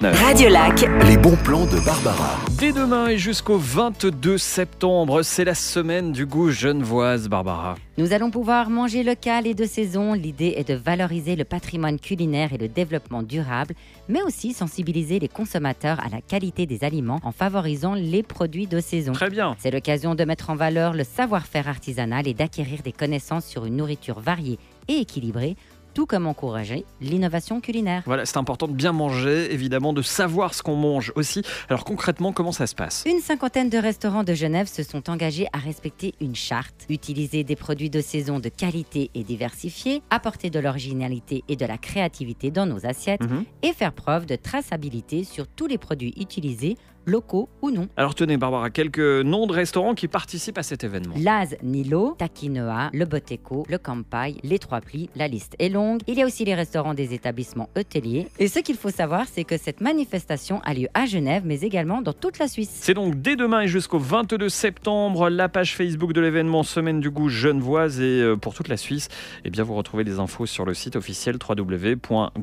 39. Radio Lac. Les bons plans de Barbara. Dès demain et jusqu'au 22 septembre, c'est la semaine du goût genevoise, Barbara. Nous allons pouvoir manger local et de saison. L'idée est de valoriser le patrimoine culinaire et le développement durable, mais aussi sensibiliser les consommateurs à la qualité des aliments en favorisant les produits de saison. Très bien. C'est l'occasion de mettre en valeur le savoir-faire artisanal et d'acquérir des connaissances sur une nourriture variée et équilibrée tout comme encourager l'innovation culinaire. Voilà, c'est important de bien manger, évidemment, de savoir ce qu'on mange aussi. Alors concrètement, comment ça se passe? Une cinquantaine de restaurants de Genève se sont engagés à respecter une charte, utiliser des produits de saison de qualité et diversifiés, apporter de l'originalité et de la créativité dans nos assiettes Mhm. et faire preuve de traçabilité sur tous les produits utilisés, locaux ou non. Alors tenez, Barbara, quelques noms de restaurants qui participent à cet événement. Laz Nilo, Takinoa, Le Boteco, Le Campai, Les Trois Plis, la liste est longue. Il y a aussi les restaurants des établissements hôteliers. Et ce qu'il faut savoir, c'est que cette manifestation a lieu à Genève, mais également dans toute la Suisse. C'est donc dès demain et jusqu'au 22 septembre, la page Facebook de l'événement Semaine du goût genevoise et euh, pour toute la Suisse, eh bien vous retrouvez des infos sur le site officiel www.goût.ch.